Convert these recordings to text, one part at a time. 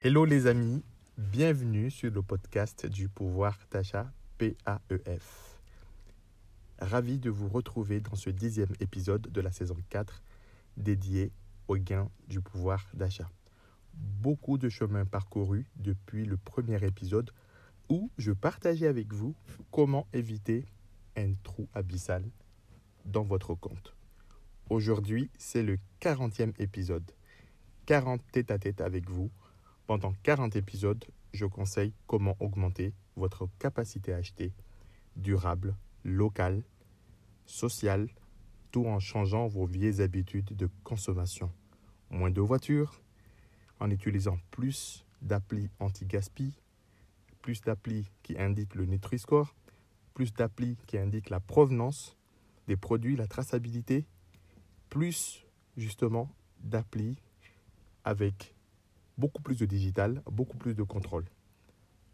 Hello les amis, bienvenue sur le podcast du pouvoir d'achat PAEF. Ravi de vous retrouver dans ce dixième épisode de la saison 4 dédié au gain du pouvoir d'achat. Beaucoup de chemin parcouru depuis le premier épisode où je partageais avec vous comment éviter un trou abyssal dans votre compte. Aujourd'hui, c'est le 40e épisode. 40 tête à tête avec vous pendant 40 épisodes, je conseille comment augmenter votre capacité à acheter durable, local, social, tout en changeant vos vieilles habitudes de consommation. Moins de voitures, en utilisant plus d'applis anti-gaspi, plus d'applis qui indiquent le Nutri-Score, plus d'applis qui indiquent la provenance des produits, la traçabilité, plus justement d'applis avec beaucoup plus de digital, beaucoup plus de contrôle.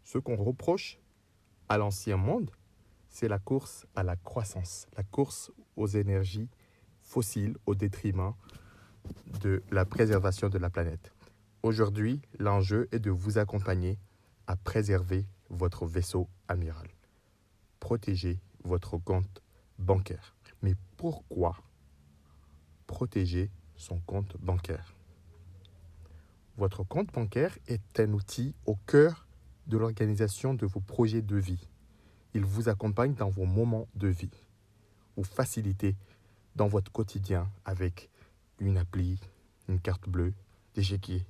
Ce qu'on reproche à l'ancien monde, c'est la course à la croissance, la course aux énergies fossiles au détriment de la préservation de la planète. Aujourd'hui, l'enjeu est de vous accompagner à préserver votre vaisseau amiral. Protéger votre compte bancaire. Mais pourquoi protéger son compte bancaire? Votre compte bancaire est un outil au cœur de l'organisation de vos projets de vie. Il vous accompagne dans vos moments de vie. Vous facilitez dans votre quotidien avec une appli, une carte bleue, des chéquiers.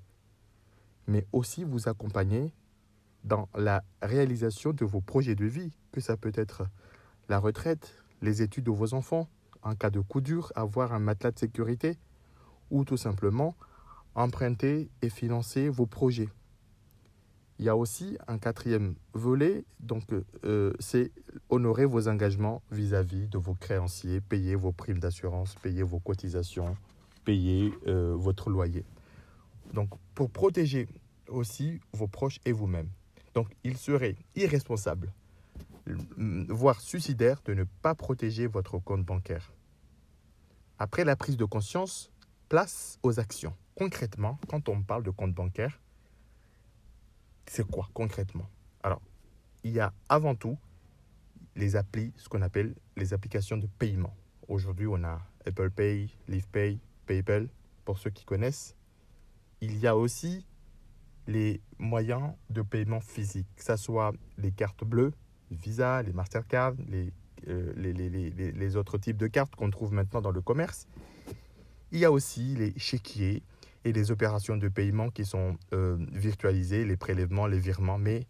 Mais aussi vous accompagner dans la réalisation de vos projets de vie, que ça peut être la retraite, les études de vos enfants, en cas de coup dur, avoir un matelas de sécurité, ou tout simplement emprunter et financer vos projets. Il y a aussi un quatrième volet, donc euh, c'est honorer vos engagements vis-à-vis de vos créanciers, payer vos primes d'assurance, payer vos cotisations, payer euh, votre loyer. Donc pour protéger aussi vos proches et vous-même. Donc il serait irresponsable, voire suicidaire, de ne pas protéger votre compte bancaire. Après la prise de conscience, place aux actions concrètement, quand on parle de compte bancaire, c'est quoi concrètement? Alors, il y a avant tout les applis, ce qu'on appelle les applications de paiement. Aujourd'hui, on a Apple Pay, LivePay, PayPal, pour ceux qui connaissent. Il y a aussi les moyens de paiement physique, que ce soit les cartes bleues, Visa, les Mastercard, les, euh, les, les, les, autres types de cartes qu'on trouve maintenant dans le commerce. Il y a aussi les chéquiers, et les opérations de paiement qui sont euh, virtualisées, les prélèvements, les virements, mais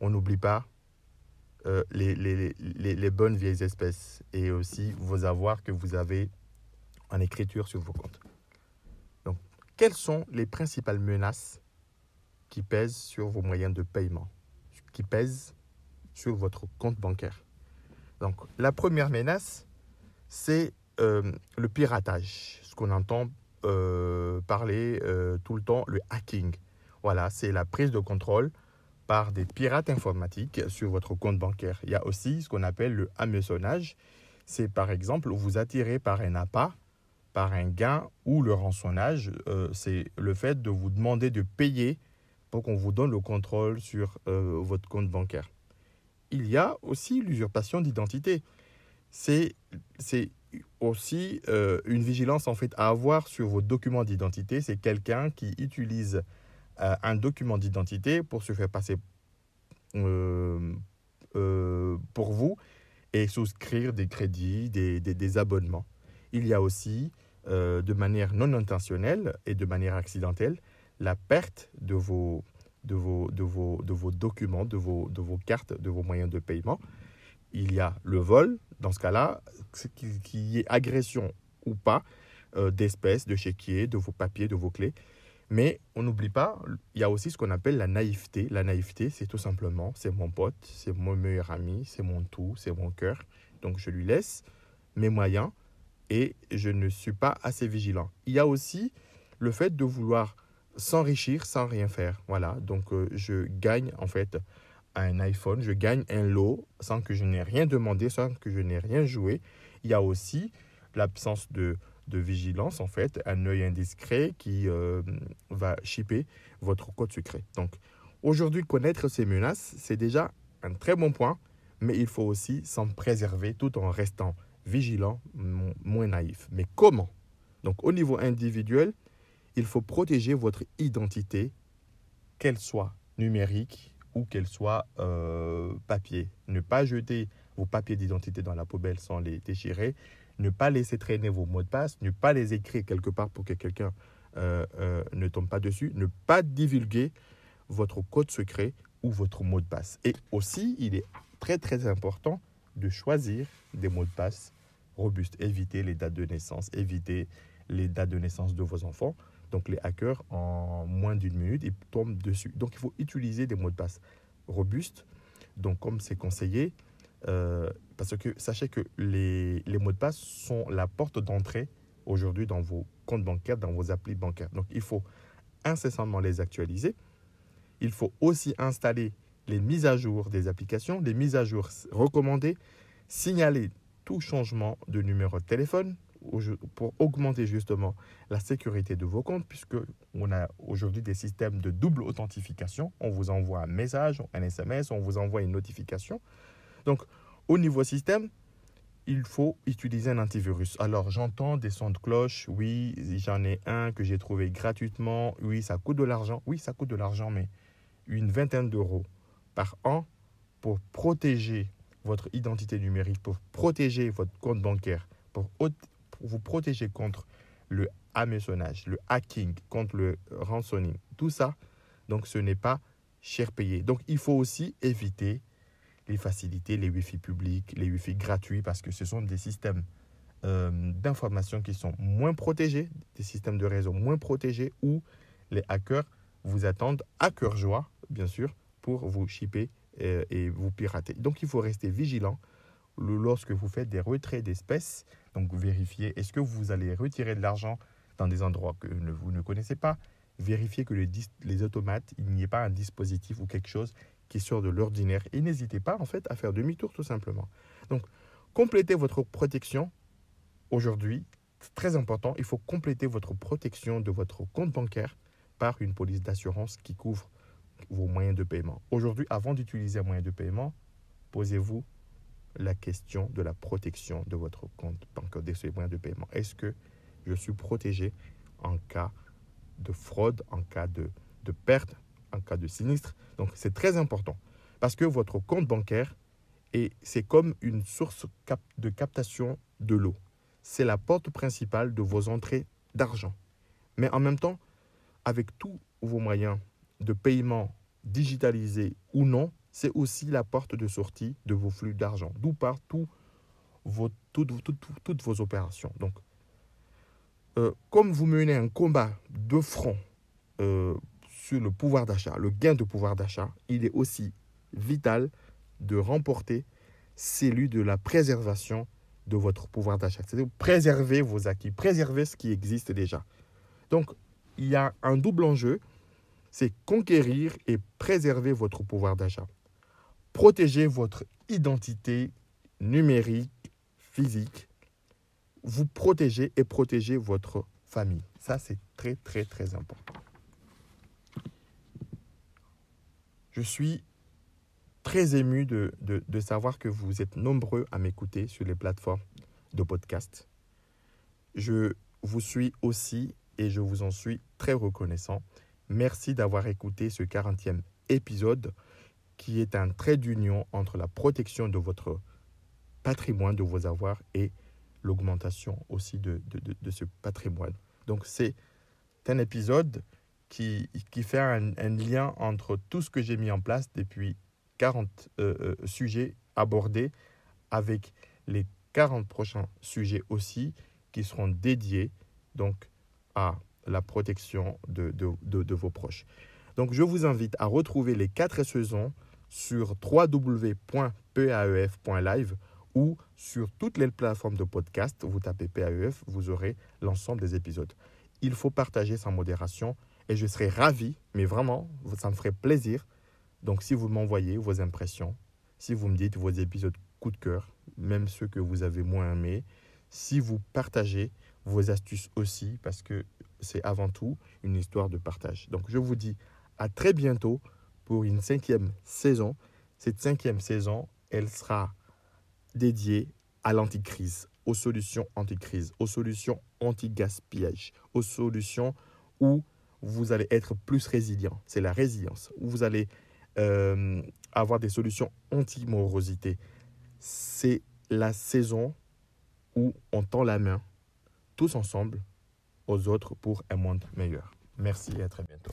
on n'oublie pas euh, les, les, les, les, bonnes vieilles espèces et aussi vos avoirs que vous avez en écriture sur vos comptes. Donc, quelles sont les principales menaces qui pèsent sur vos moyens de paiement, qui pèsent sur votre compte bancaire Donc, la première menace, c'est euh, le piratage, ce qu'on entend euh, parler euh, tout le temps le hacking. Voilà, c'est la prise de contrôle par des pirates informatiques sur votre compte bancaire. Il y a aussi ce qu'on appelle le hameçonnage. C'est par exemple vous attirez par un appât, par un gain ou le rançonnage. C'est le fait de vous demander de payer pour qu'on vous donne le contrôle sur votre compte bancaire. Il y a aussi l'usurpation d'identité. C'est aussi euh, une vigilance en fait à avoir sur vos documents d'identité. C'est quelqu'un qui utilise euh, un document d'identité pour se faire passer euh, pour vous et souscrire des crédits, des abonnements. Il y a aussi, de manière non intentionnelle et de manière accidentelle, la perte de vos, de vos, de vos, de vos documents, de vos, de vos cartes, de vos moyens de paiement il y a le vol, dans ce cas-là, qu'il y ait agression ou pas euh, d'espèces, de chéquiers, de vos papiers, de vos clés. Mais on n'oublie pas, il y a aussi ce qu'on appelle la naïveté. La naïveté, c'est tout simplement, c'est mon pote, c'est mon meilleur ami, c'est mon tout, c'est mon cœur. Donc je lui laisse mes moyens et je ne suis pas assez vigilant. Il y a aussi le fait de vouloir s'enrichir sans rien faire. Voilà, donc euh, je gagne en fait un iPhone, je gagne un lot sans que je n'ai rien demandé, sans que je n'ai rien joué. Il y a aussi l'absence de, de vigilance, en fait, un œil indiscret qui euh, va chipper votre code secret. Donc, aujourd'hui, connaître ces menaces, c'est déjà un très bon point, mais il faut aussi s'en préserver tout en restant vigilant, moins naïf. Mais comment? Donc, au niveau individuel, il faut protéger votre identité, qu'elle soit numérique ou qu'elle soit euh, papier. Ne pas jeter vos papiers d'identité dans la poubelle sans les déchirer ne pas laisser traîner vos mots de passe, ne pas les écrire quelque part pour que quelqu'un euh, euh, ne tombe pas dessus, ne pas divulguer votre code secret ou votre mot de passe. Et aussi, il est très très important de choisir des mots de passe robustes. Évitez les dates de naissance, évitez les dates de naissance de vos enfants. Donc les hackers, en moins d'une minute, ils tombent dessus. Donc il faut utiliser des mots de passe robustes. Donc comme c'est conseillé, euh, parce que sachez que les, les, mots de passe sont la porte d'entrée aujourd'hui dans vos comptes bancaires, dans vos applis bancaires. Donc il faut incessamment les actualiser. Il faut aussi installer les mises à jour des applications, les mises à jour recommandées, signaler tout changement de numéro de téléphone pour augmenter justement la sécurité de vos comptes, puisque on a aujourd'hui des systèmes de double authentification. On vous envoie un message, un SMS, on vous envoie une notification. Donc, au niveau système, il faut utiliser un antivirus. Alors, j'entends des sons de cloche. Oui, j'en ai un que j'ai trouvé gratuitement. Oui, ça coûte de l'argent. Oui, ça coûte de l'argent, mais une vingtaine d'euros par an pour protéger votre identité numérique, pour protéger votre compte bancaire, pour, vous protéger contre le hameçonnage, le hacking, contre le ransoning. Tout ça, donc ce n'est pas cher payé. Donc, il faut aussi éviter les facilités, les Wi-Fi publics, les Wi-Fi gratuits, parce que ce sont des systèmes euh, d'information qui sont moins protégés, des systèmes de réseau moins protégés, où les hackers vous attendent à cœur joie, bien sûr, pour vous chipper euh, et vous pirater. Donc il faut rester vigilant lorsque vous faites des retraits d'espèces. Donc vérifiez, est-ce que vous allez retirer de l'argent dans des endroits que vous ne connaissez pas? Vérifiez que les, les automates, il n'y ait pas un dispositif ou quelque chose qui sort de l'ordinaire. Et n'hésitez pas en fait à faire demi-tour tout simplement. Donc, complétez votre protection aujourd'hui. Très important, il faut compléter votre protection de votre compte bancaire par une police d'assurance qui couvre vos moyens de paiement. Aujourd'hui, avant d'utiliser un moyen de paiement, posez-vous la question de la protection de votre compte bancaire, de ces moyens de paiement. Est-ce que je suis protégé en cas de fraude, en cas de, de perte en cas de sinistre? Donc c'est très important parce que votre compte bancaire, c'est comme une source de captation de l'eau. C'est la porte principale de vos entrées d'argent. Mais en même temps, avec tous vos moyens de paiement digitalisés ou non, c'est aussi la porte de sortie de vos flux d'argent, d'où toutes, toutes, vos opérations. Donc, euh, comme vous menez un combat de front euh, sur le pouvoir d'achat, le gain de pouvoir d'achat, il est aussi vital de remporter celui de la préservation de votre pouvoir d'achat. C'est-à-dire préserver vos acquis, préserver ce qui existe déjà. Donc, il y a un double enjeu, c'est conquérir et préserver votre pouvoir d'achat. Protéger votre identité numérique, physique. Vous protéger et protéger votre famille. Ça, c'est très, très, très important. Je suis très ému de, de, savoir que vous êtes nombreux à m'écouter sur les plateformes de podcast. Je vous suis aussi et je vous en suis très reconnaissant. Merci d'avoir écouté ce 40e épisode qui est un trait d'union entre la protection de votre patrimoine, de vos avoirs et l'augmentation aussi de, de, de, ce patrimoine. Donc c'est un épisode qui, qui fait un, lien entre tout ce que j'ai mis en place depuis 40 euh, euh, sujets abordés avec les 40 prochains sujets aussi qui seront dédiés donc à la protection de, de, de, vos proches. Donc je vous invite à retrouver les quatre saisons sur www.paef.live ou sur toutes les plateformes de podcast. Vous tapez PAEF, vous aurez l'ensemble des épisodes. Il faut partager sans modération et je serais ravi, mais vraiment, ça me ferait plaisir Donc si vous m'envoyez vos impressions, si vous me dites vos épisodes coup de cœur, même ceux que vous avez moins aimés, si vous partagez vos astuces aussi, parce que c'est avant tout une histoire de partage. Donc je vous dis à très bientôt pour une cinquième saison. Cette cinquième saison, elle sera dédiée à l'anticrise, aux solutions anti-crise, aux solutions anti-gaspillage, aux solutions où vous allez être plus résilient. C'est la résilience. Où vous allez euh, avoir des solutions anti-morosité. C'est la saison où on tend la main tous ensemble aux autres pour un monde meilleur. Merci et à très bientôt.